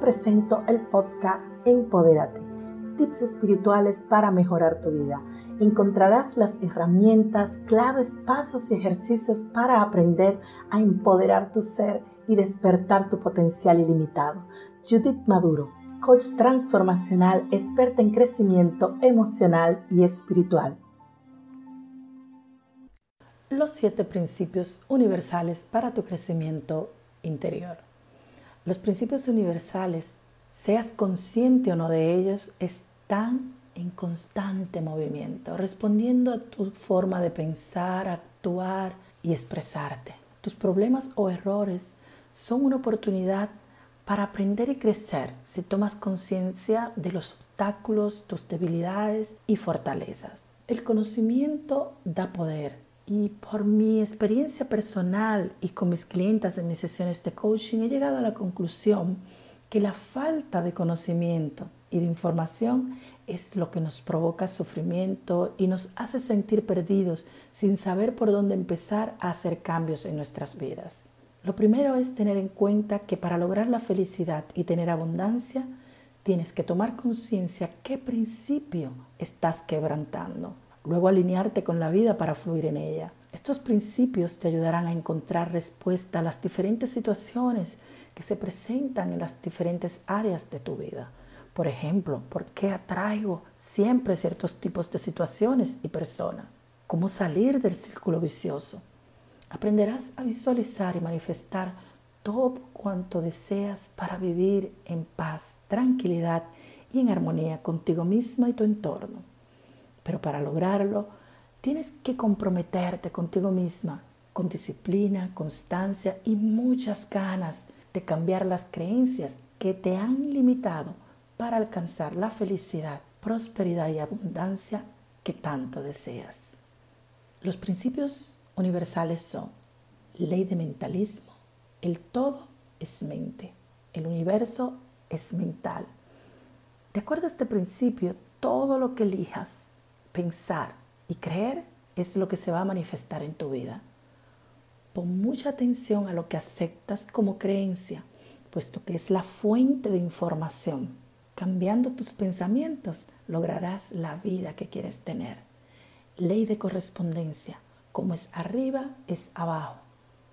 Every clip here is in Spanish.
presento el podcast Empodérate, tips espirituales para mejorar tu vida. Encontrarás las herramientas, claves, pasos y ejercicios para aprender a empoderar tu ser y despertar tu potencial ilimitado. Judith Maduro, coach transformacional, experta en crecimiento emocional y espiritual. Los siete principios universales para tu crecimiento interior. Los principios universales, seas consciente o no de ellos, están en constante movimiento, respondiendo a tu forma de pensar, actuar y expresarte. Tus problemas o errores son una oportunidad para aprender y crecer si tomas conciencia de los obstáculos, tus debilidades y fortalezas. El conocimiento da poder y por mi experiencia personal y con mis clientes en mis sesiones de coaching he llegado a la conclusión que la falta de conocimiento y de información es lo que nos provoca sufrimiento y nos hace sentir perdidos sin saber por dónde empezar a hacer cambios en nuestras vidas. Lo primero es tener en cuenta que para lograr la felicidad y tener abundancia, tienes que tomar conciencia qué principio estás quebrantando luego alinearte con la vida para fluir en ella. Estos principios te ayudarán a encontrar respuesta a las diferentes situaciones que se presentan en las diferentes áreas de tu vida. Por ejemplo, ¿por qué atraigo siempre ciertos tipos de situaciones y personas? ¿Cómo salir del círculo vicioso? Aprenderás a visualizar y manifestar todo cuanto deseas para vivir en paz, tranquilidad y en armonía contigo misma y tu entorno. Pero para lograrlo, tienes que comprometerte contigo misma, con disciplina, constancia y muchas ganas de cambiar las creencias que te han limitado para alcanzar la felicidad, prosperidad y abundancia que tanto deseas. Los principios universales son ley de mentalismo, el todo es mente, el universo es mental. De acuerdo a este principio, todo lo que elijas pensar y creer es lo que se va a manifestar en tu vida. Pon mucha atención a lo que aceptas como creencia, puesto que es la fuente de información. Cambiando tus pensamientos lograrás la vida que quieres tener. Ley de correspondencia. Como es arriba, es abajo.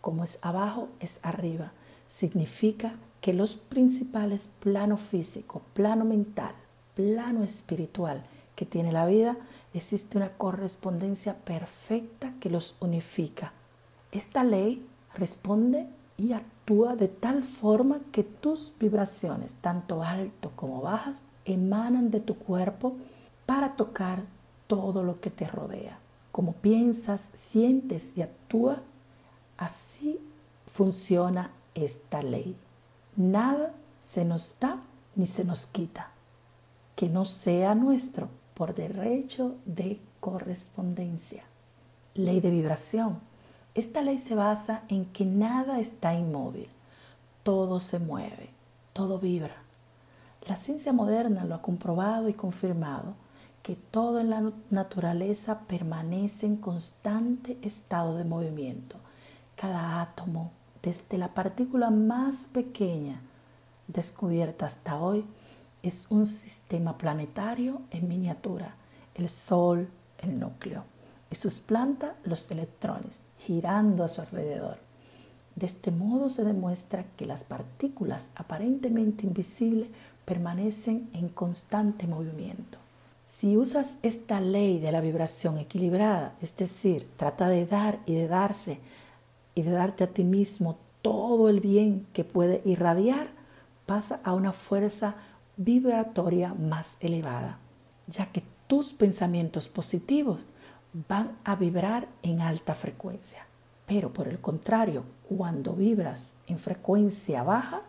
Como es abajo, es arriba. Significa que los principales plano físico, plano mental, plano espiritual que tiene la vida existe una correspondencia perfecta que los unifica. Esta ley responde y actúa de tal forma que tus vibraciones, tanto alto como bajas, emanan de tu cuerpo para tocar todo lo que te rodea. Como piensas, sientes y actúa, así funciona esta ley. Nada se nos da ni se nos quita que no sea nuestro por derecho de correspondencia. Ley de vibración. Esta ley se basa en que nada está inmóvil, todo se mueve, todo vibra. La ciencia moderna lo ha comprobado y confirmado que todo en la naturaleza permanece en constante estado de movimiento. Cada átomo, desde la partícula más pequeña descubierta hasta hoy, es un sistema planetario en miniatura, el Sol, el núcleo, y sus plantas, los electrones, girando a su alrededor. De este modo se demuestra que las partículas aparentemente invisibles permanecen en constante movimiento. Si usas esta ley de la vibración equilibrada, es decir, trata de dar y de darse y de darte a ti mismo todo el bien que puede irradiar, pasa a una fuerza vibratoria más elevada, ya que tus pensamientos positivos van a vibrar en alta frecuencia. Pero por el contrario, cuando vibras en frecuencia baja,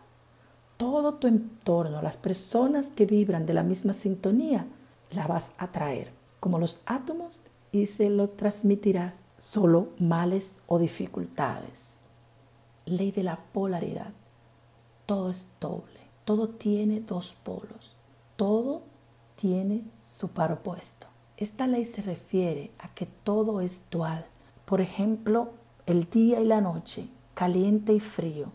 todo tu entorno, las personas que vibran de la misma sintonía, la vas a traer como los átomos y se lo transmitirás solo males o dificultades. Ley de la polaridad. Todo es doble. Todo tiene dos polos. Todo tiene su par opuesto. Esta ley se refiere a que todo es dual. Por ejemplo, el día y la noche, caliente y frío.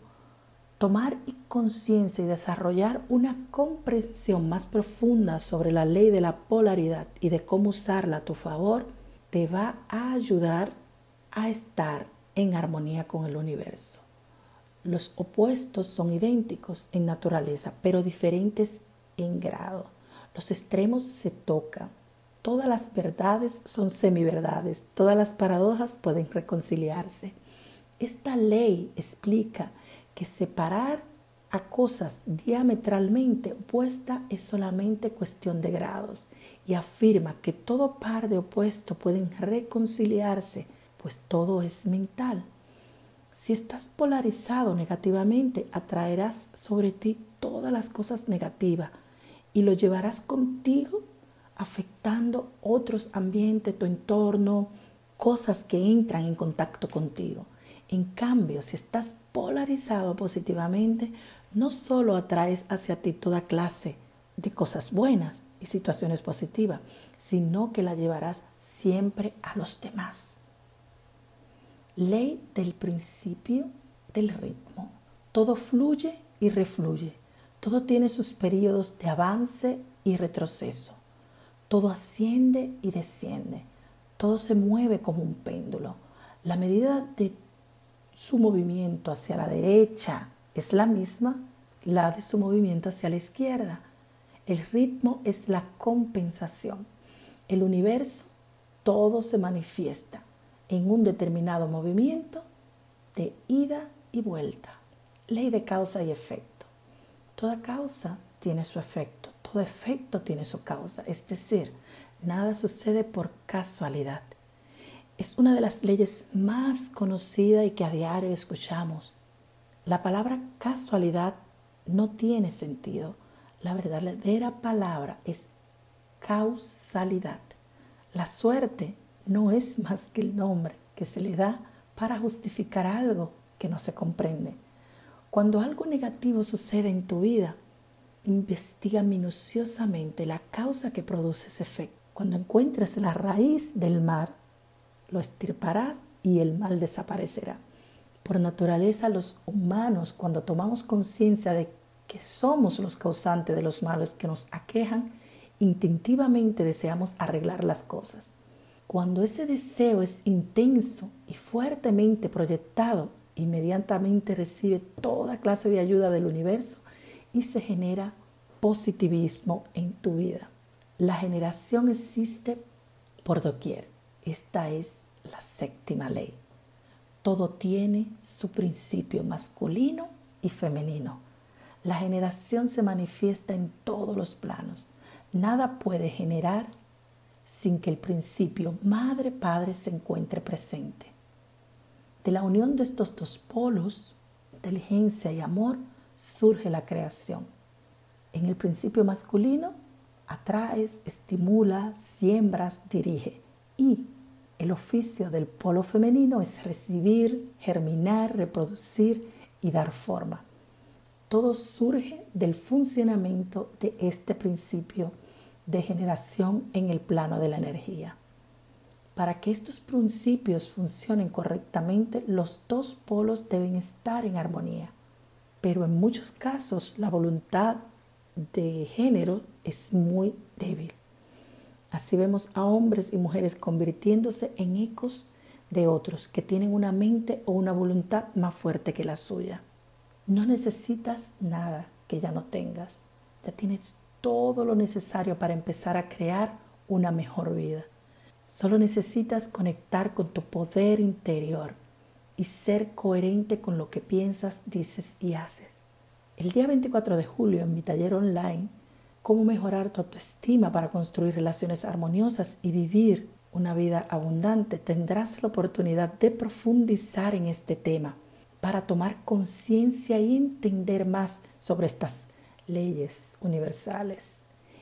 tomar conciencia y desarrollar una comprensión más profunda sobre la ley de la polaridad y de cómo usarla a tu favor, te va a ayudar a estar en armonía con el universo. Los opuestos son idénticos en naturaleza, pero diferentes en grado. Los extremos se tocan. Todas las verdades son semiverdades. Todas las paradojas pueden reconciliarse. Esta ley explica que separar a cosas diametralmente opuestas es solamente cuestión de grados y afirma que todo par de opuestos pueden reconciliarse, pues todo es mental. Si estás polarizado negativamente, atraerás sobre ti todas las cosas negativas y lo llevarás contigo afectando otros ambientes, tu entorno, cosas que entran en contacto contigo. En cambio, si estás polarizado positivamente, no solo atraes hacia ti toda clase de cosas buenas y situaciones positivas, sino que la llevarás siempre a los demás. Ley del principio del ritmo. Todo fluye y refluye. Todo tiene sus periodos de avance y retroceso. Todo asciende y desciende. Todo se mueve como un péndulo. La medida de su movimiento hacia la derecha es la misma, la de su movimiento hacia la izquierda. El ritmo es la compensación. El universo, todo se manifiesta en un determinado movimiento de ida y vuelta. Ley de causa y efecto. Toda causa tiene su efecto, todo efecto tiene su causa, es decir, nada sucede por casualidad. Es una de las leyes más conocidas y que a diario escuchamos. La palabra casualidad no tiene sentido. La verdadera palabra es causalidad. La suerte no es más que el nombre que se le da para justificar algo que no se comprende. Cuando algo negativo sucede en tu vida, investiga minuciosamente la causa que produce ese efecto. Cuando encuentres la raíz del mal, lo estirparás y el mal desaparecerá. Por naturaleza, los humanos, cuando tomamos conciencia de que somos los causantes de los males que nos aquejan, instintivamente deseamos arreglar las cosas. Cuando ese deseo es intenso y fuertemente proyectado, inmediatamente recibe toda clase de ayuda del universo y se genera positivismo en tu vida. La generación existe por doquier. Esta es la séptima ley todo tiene su principio masculino y femenino. La generación se manifiesta en todos los planos. Nada puede generar sin que el principio madre-padre se encuentre presente. De la unión de estos dos polos, inteligencia y amor, surge la creación. En el principio masculino, atraes, estimula, siembras, dirige. Y el oficio del polo femenino es recibir, germinar, reproducir y dar forma. Todo surge del funcionamiento de este principio de generación en el plano de la energía. Para que estos principios funcionen correctamente, los dos polos deben estar en armonía. Pero en muchos casos la voluntad de género es muy débil. Así vemos a hombres y mujeres convirtiéndose en ecos de otros que tienen una mente o una voluntad más fuerte que la suya. No necesitas nada que ya no tengas. Ya tienes todo lo necesario para empezar a crear una mejor vida. Solo necesitas conectar con tu poder interior y ser coherente con lo que piensas, dices y haces. El día 24 de julio en mi taller online cómo mejorar tu autoestima para construir relaciones armoniosas y vivir una vida abundante, tendrás la oportunidad de profundizar en este tema para tomar conciencia y entender más sobre estas leyes universales.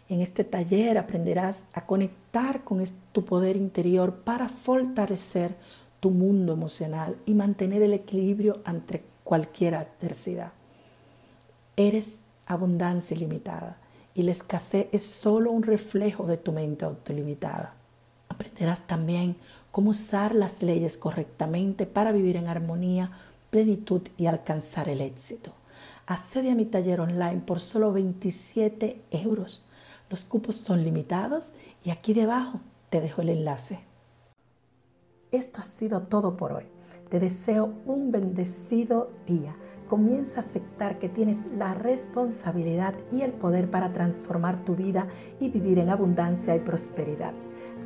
En este taller aprenderás a conectar con tu poder interior para fortalecer tu mundo emocional y mantener el equilibrio ante cualquier adversidad. Eres abundancia ilimitada y la escasez es solo un reflejo de tu mente autolimitada. Aprenderás también cómo usar las leyes correctamente para vivir en armonía, plenitud y alcanzar el éxito. Accede a mi taller online por solo 27 euros. Los cupos son limitados y aquí debajo te dejo el enlace. Esto ha sido todo por hoy. Te deseo un bendecido día. Comienza a aceptar que tienes la responsabilidad y el poder para transformar tu vida y vivir en abundancia y prosperidad.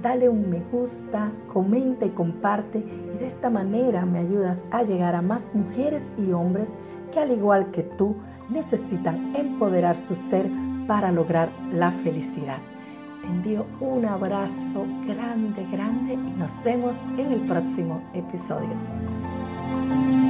Dale un me gusta, comenta y comparte y de esta manera me ayudas a llegar a más mujeres y hombres que al igual que tú necesitan empoderar su ser para lograr la felicidad. Te envío un abrazo grande, grande y nos vemos en el próximo episodio.